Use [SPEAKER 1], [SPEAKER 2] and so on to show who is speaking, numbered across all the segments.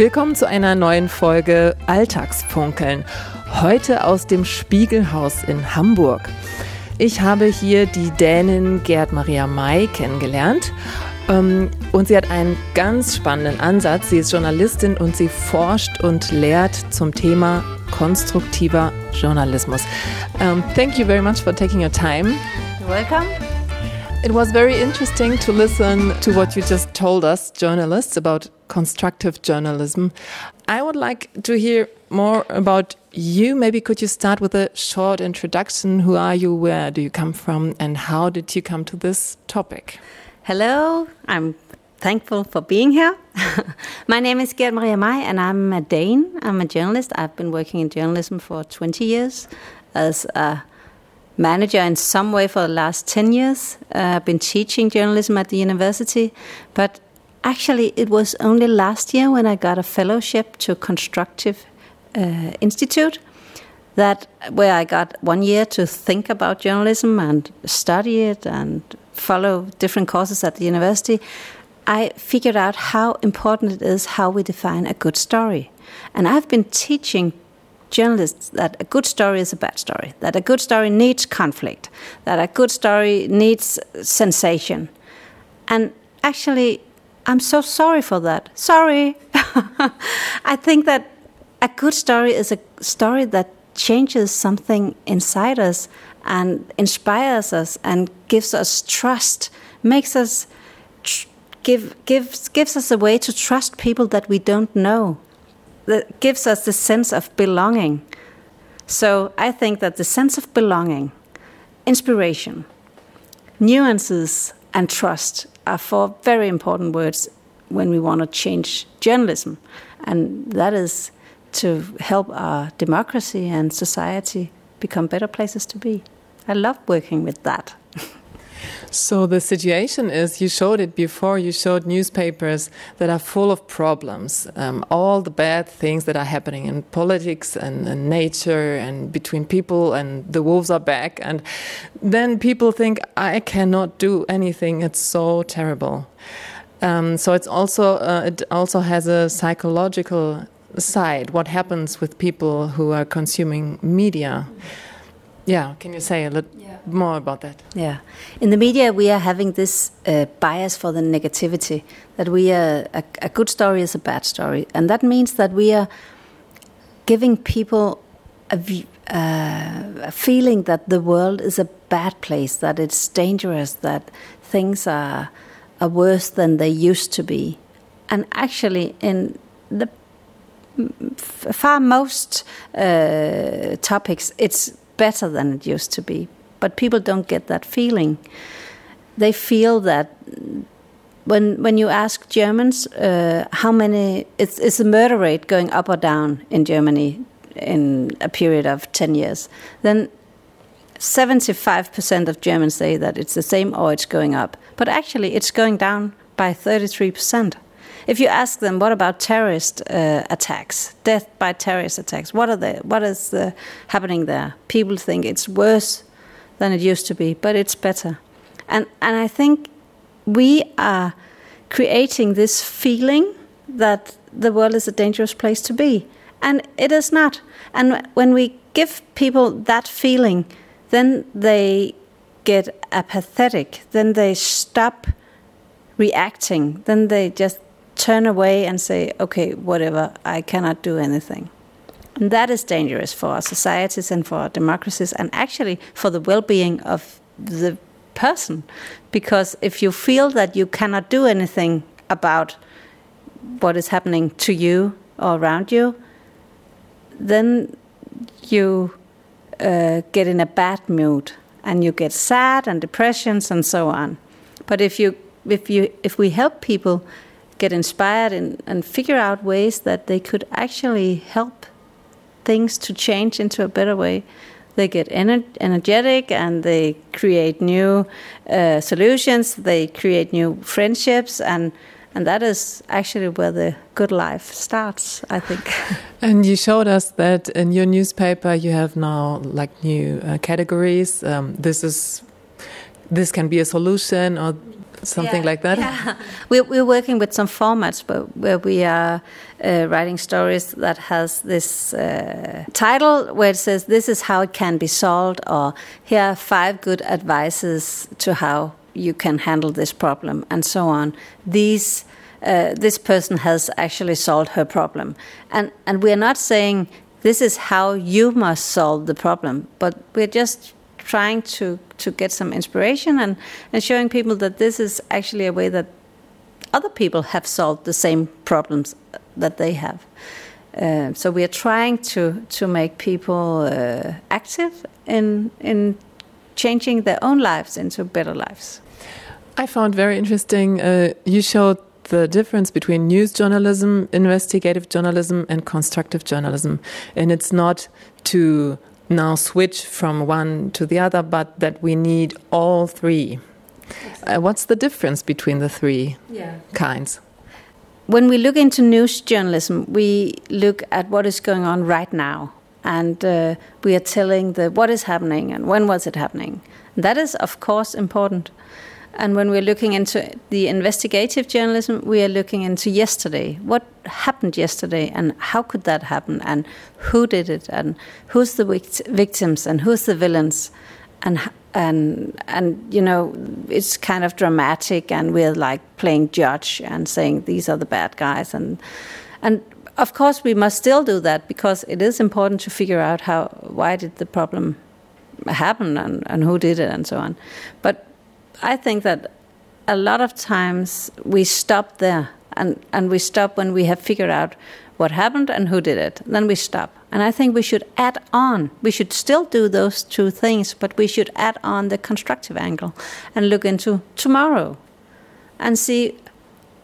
[SPEAKER 1] Willkommen zu einer neuen Folge Alltagsfunkeln. Heute aus dem Spiegelhaus in Hamburg. Ich habe hier die Dänin Gerd Maria May kennengelernt. Ähm, und sie hat einen ganz spannenden Ansatz. Sie ist Journalistin und sie forscht und lehrt zum Thema konstruktiver Journalismus. Um, thank you very much for taking your time.
[SPEAKER 2] You're welcome.
[SPEAKER 1] It was very interesting to listen to what you just told us, journalists, about constructive journalism. I would like to hear more about you. Maybe could you start with a short introduction? Who are you? Where do you come from? And how did you come to this topic?
[SPEAKER 2] Hello, I'm thankful for being here. My name is Gerd Maria May, and I'm a Dane. I'm a journalist. I've been working in journalism for 20 years as a manager in some way for the last 10 years. Uh, I've been teaching journalism at the university, but actually, it was only last year when I got a fellowship to Constructive uh, Institute. That where I got one year to think about journalism and study it and follow different courses at the university, I figured out how important it is how we define a good story. And I've been teaching journalists that a good story is a bad story, that a good story needs conflict, that a good story needs sensation. And actually, I'm so sorry for that. Sorry. I think that a good story is a story that changes something inside us and inspires us and gives us trust, makes us tr- give gives gives us a way to trust people that we don't know that gives us the sense of belonging. So I think that the sense of belonging, inspiration, nuances, and trust are four very important words when we want to change journalism. And that is to help our democracy and society become better places to be. I love working with that.
[SPEAKER 1] So the situation is, you showed it before, you showed newspapers that are full of problems, um, all the bad things that are happening in politics and, and, nature and between people, and the wolves are back. And then people think, I cannot do anything, it's so terrible. Um, so it's also, uh, it also has a psychological side, what happens with people who are consuming media. Yeah, can you say a little? Yeah more about that.
[SPEAKER 2] Yeah. In the media, we are having this uh, bias for the negativity that we are a, a, good story is a bad story. And that means that we are giving people a, uh, a feeling that the world is a bad place, that it's dangerous, that things are, are worse than they used to be. And actually, in the far most uh, topics, it's better than it used to be but people don't get that feeling. They feel that when when you ask Germans uh, how many it's is the murder rate going up or down in Germany in a period of ten years, then 75% of Germans say that it's the same or it's going up. But actually, it's going down by 33%. If you ask them, what about terrorist uh, attacks, death by terrorist attacks? What are they? What is the, happening there? People think it's worse than it used to be, but it's better. And and I think we are creating this feeling that the world is a dangerous place to be, and it is not. And when we give people that feeling, then they get apathetic. Then they stop reacting. Then they just turn away and say, "Okay, whatever. I cannot do anything." And that is dangerous for our societies and for our democracies, and actually for the well being of the person. Because if you feel that you cannot do anything about what is happening to you or around you, then you uh, get in a bad mood and you get sad and depressions and so on. But if you if you if we help people get inspired and, and figure out ways that they could actually help things to change into a better way. They get ener energetic and they create new uh, solutions. They create new friendships, and and that is actually where the good life starts. I think.
[SPEAKER 1] and you showed us that in your newspaper you have now like new uh, categories. Um, this is this can be a solution or something
[SPEAKER 2] Yeah,
[SPEAKER 1] like that.
[SPEAKER 2] Yeah. We're, we're working with some formats where, where we are uh, writing stories that has this uh, title where it says this is how it can be solved or here are five good advices to how you can handle this problem and so on. These uh, this person has actually solved her problem, and and we're not saying this is how you must solve the problem, but we're just trying to to get some inspiration and, and showing people that this is actually a way that other people have solved the same problems that they have. Uh, so we are trying to to make people uh, active in in changing their own lives into better lives.
[SPEAKER 1] I found very interesting. Uh, you showed the difference between news journalism, investigative journalism, and constructive journalism, and it's not to now switch from one to the other, but that we need all three. Uh, what's the difference between the three
[SPEAKER 2] Yeah.
[SPEAKER 1] kinds?
[SPEAKER 2] When we look into news journalism, we look at what is going on right now, and uh, we are telling the what is happening and when was it happening. That is, of course, important. And when we're looking into the investigative journalism, we are looking into yesterday. What happened yesterday, and how could that happen, and who did it, and who's the vict- victims, and who's the villains, and and and you know it's kind of dramatic, and we're like playing judge and saying these are the bad guys, and and of course we must still do that because it is important to figure out how why did the problem happen and, and who did it and so on. But I think that a lot of times we stop there and, and we stop when we have figured out what happened and who did it. Then we stop. And I think we should add on. We should still do those two things, but we should add on the constructive angle and look into tomorrow and see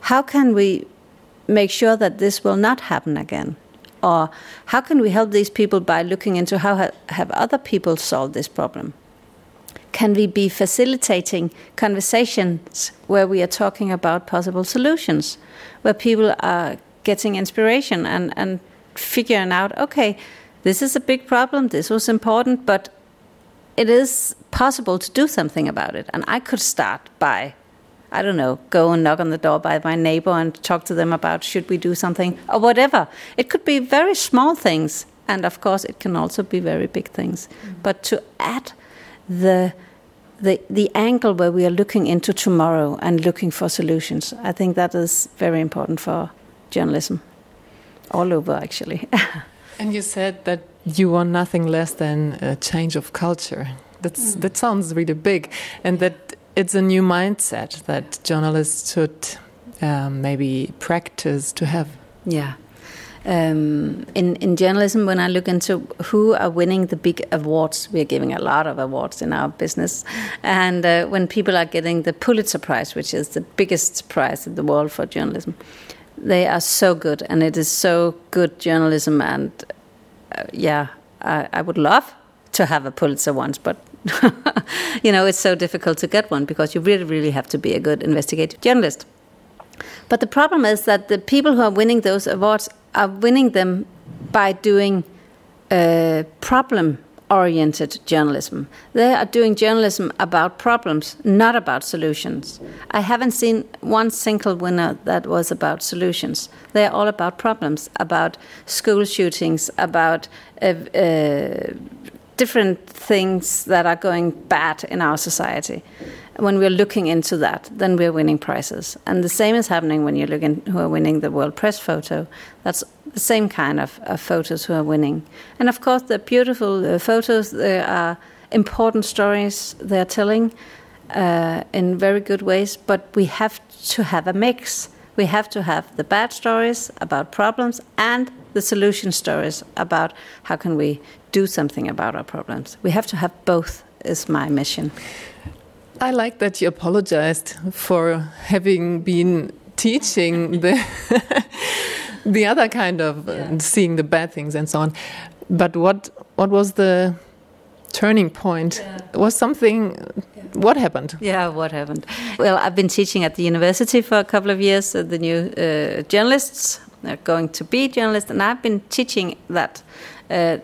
[SPEAKER 2] how can we make sure that this will not happen again? Or how can we help these people by looking into how ha- have other people solved this problem? Can we be facilitating conversations where we are talking about possible solutions, where people are getting inspiration and, and figuring out, okay, this is a big problem, this was important, but it is possible to do something about it. And I could start by, I don't know, go and knock on the door by my neighbor and talk to them about should we do something or whatever. It could be very small things, and of course, it can also be very big things. Mm. But to add the the the angle where we are looking into tomorrow and looking for solutions, I think that is very important for journalism, all over actually.
[SPEAKER 1] And you said that you want nothing less than a change of culture. That's that sounds really big, and that it's a new mindset that journalists should um, maybe practice to have.
[SPEAKER 2] Yeah. Um, in in journalism, when I look into who are winning the big awards, we are giving a lot of awards in our business, and uh, when people are getting the Pulitzer Prize, which is the biggest prize in the world for journalism, they are so good, and it is so good journalism. And uh, yeah, I, I would love to have a Pulitzer once, but you know it's so difficult to get one because you really, really have to be a good investigative journalist. But the problem is that the people who are winning those awards are winning them by doing uh, problem oriented journalism. They are doing journalism about problems, not about solutions. I haven't seen one single winner that was about solutions. They are all about problems, about school shootings, about uh, uh, different things that are going bad in our society. When we're looking into that, then we're winning prizes. And the same is happening when you're looking who are winning the World Press photo. That's the same kind of, of photos who are winning. And of course, they're beautiful uh, photos. There are important stories they're telling uh, in very good ways. But we have to have a mix. We have to have the bad stories about problems and the solution stories about how can we do something about our problems. We have to have both. Is my mission.
[SPEAKER 1] I like that you apologized for having been teaching the the other kind of uh, seeing the bad things and so on. But what what was the turning point? Was something? What happened?
[SPEAKER 2] Yeah, what happened? Well, I've been teaching at the university for a couple of years. The new uh, journalists are going to be journalists, and I've been teaching that uh,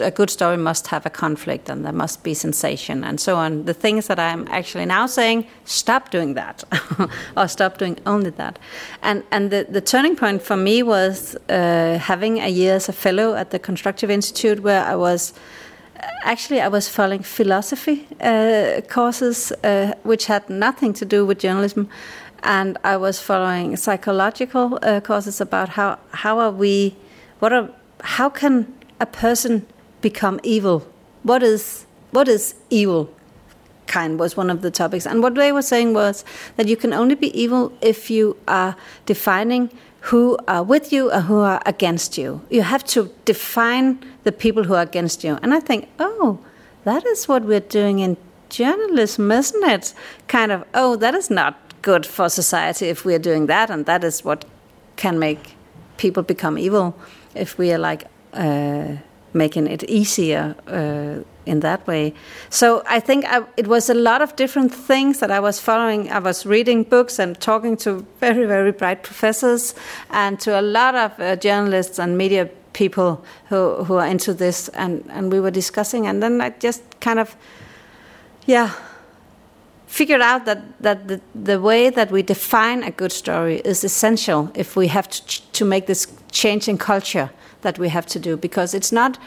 [SPEAKER 2] a good story must have a conflict and there must be sensation and so on. The things that I'm actually now saying, stop doing that, or stop doing only that. And and the, the turning point for me was uh, having a year as a fellow at the Constructive Institute, where I was actually I was following philosophy uh, courses, uh, which had nothing to do with journalism, and I was following psychological uh, courses about how how are we, what are how can a person become evil? What is what is evil? Kind was one of the topics, and what they were saying was that you can only be evil if you are defining who are with you or who are against you. You have to define the people who are against you. And I think, oh, that is what we're doing in journalism, isn't it? Kind of, oh, that is not good for society if we're doing that, and that is what can make people become evil if we are like making it easier uh, in that way. So I think I, it was a lot of different things that I was following. I was reading books and talking to very, very bright professors and to a lot of uh, journalists and media people who, who are into this. And, and we were discussing, and then I just kind of, yeah, figured out that, that the, the way that we define a good story is essential if we have to, to make this change in culture that we have to do because it's not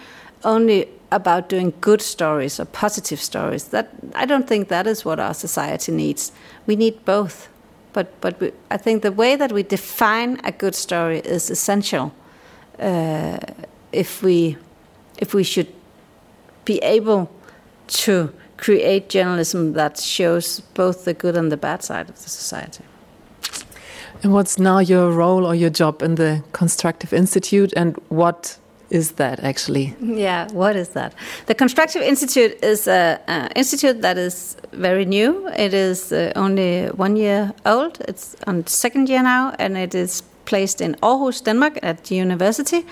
[SPEAKER 2] only about doing good stories or positive stories. That I don't think that is what our society needs. We need both. But but we, I think the way that we define a good story is essential. Uh, if we if we should be able to create journalism that shows both the good and the bad side of the society.
[SPEAKER 1] And what's now your role or your job in the Constructive Institute, and what is that actually?
[SPEAKER 2] Yeah, what is that? The Constructive Institute is an institute that is very new. It is uh, only one year old. It's on second year now, and it is placed in Aarhus, Denmark, at the university,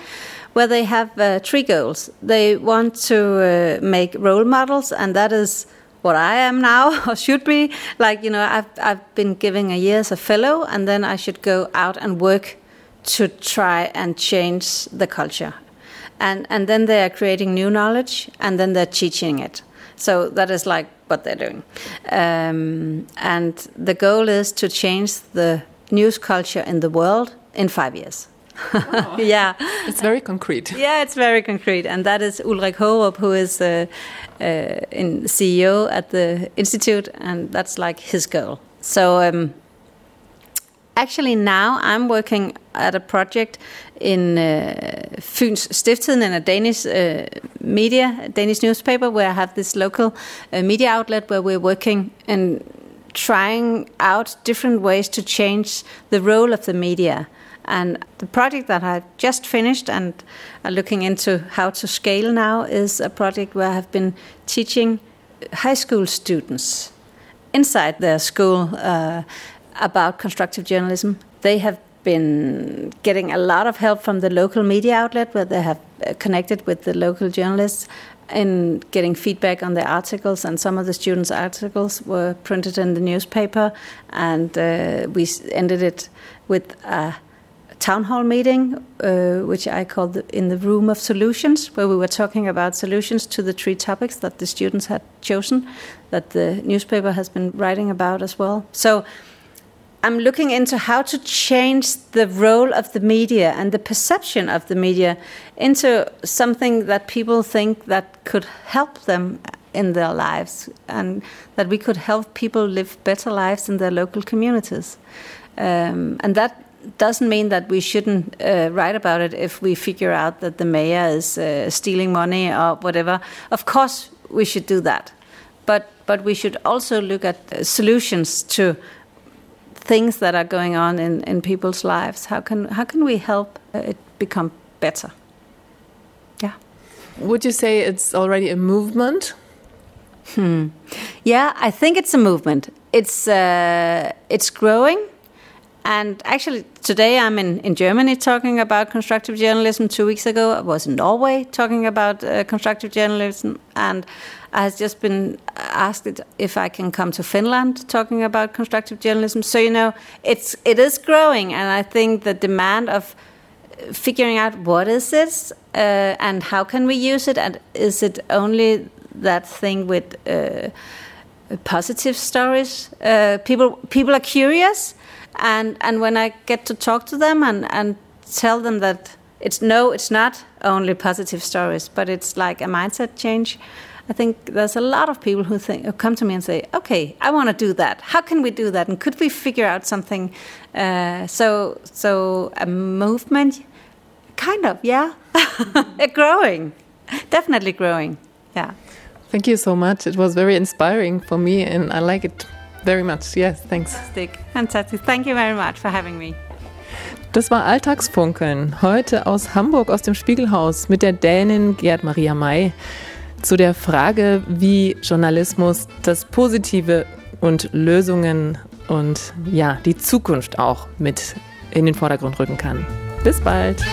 [SPEAKER 2] where they have uh, three goals. They want to uh, make role models, and that is what I am now, or should be. Like, you know, I've, I've been giving a year as a fellow, and then I should go out and work to try and change the culture. And and then they are creating new knowledge and then they're teaching it. So that is like what they're doing. Um, and the goal is to change the news culture in the world in five years
[SPEAKER 1] oh. yeah it's very concrete
[SPEAKER 2] yeah it's very concrete and that is Ulrik Haagerup, who is uh, uh, in ceo at the institute and that's like his goal so um, actually now I'm working at a project in uh, Fyns Stiftstidende in a Danish uh, media, Danish newspaper, where I have this local uh, media outlet where we're working and trying out different ways to change the role of the media. And the project that I've just finished and are looking into how to scale now is a project where I have been teaching high school students inside their school uh, about constructive journalism. They have been getting a lot of help from the local media outlet where they have uh, connected with the local journalists in getting feedback on their articles and some of the students articles were printed in the newspaper and uh, we ended it with a town hall meeting uh, which i called the, in the room of solutions where we were talking about solutions to the three topics that the students had chosen that the newspaper has been writing about as well so I'm looking into how to change the role of the media and the perception of the media into something that people think that could help them in their lives and that we could help people live better lives in their local communities. Um, and that doesn't mean that we shouldn't uh, write about it if we figure out that the mayor is uh, stealing money or whatever. Of course, we should do that. But, but we should also look at uh, solutions to things that are going on in, in people's lives. How can how can we help it become better? Yeah.
[SPEAKER 1] Would you say it's already a movement?
[SPEAKER 2] Hmm. Yeah, I think it's a movement. It's uh, it's growing. And actually, today I'm in, in Germany talking about constructive journalism. Two weeks ago, I was in Norway talking about uh, constructive journalism. And I has just been asked if I can come to Finland talking about constructive journalism. So you know, it's it is growing, and I think the demand of figuring out what is this uh, and how can we use it, and is it only that thing with uh, positive stories? Uh, people people are curious, and and when I get to talk to them and and tell them that it's no, it's not only positive stories, but it's like a mindset change. I think there's a lot of people who think who come to me and say, "Okay, I want to do that. How can we do that? And could we figure out something?" Uh, so, so a movement, kind of, yeah, growing, definitely growing, yeah.
[SPEAKER 1] Thank you so much. It was very inspiring for me, and I like it very much. Yes, thanks.
[SPEAKER 2] Fantastic, fantastic. Thank you very much for having me.
[SPEAKER 1] Das war Alltagsfunkeln. Heute aus Hamburg, aus dem Spiegelhaus mit der Dänin Gerd Maria May zu der Frage, wie Journalismus das Positive und Lösungen und ja, die Zukunft auch mit in den Vordergrund rücken kann. Bis bald!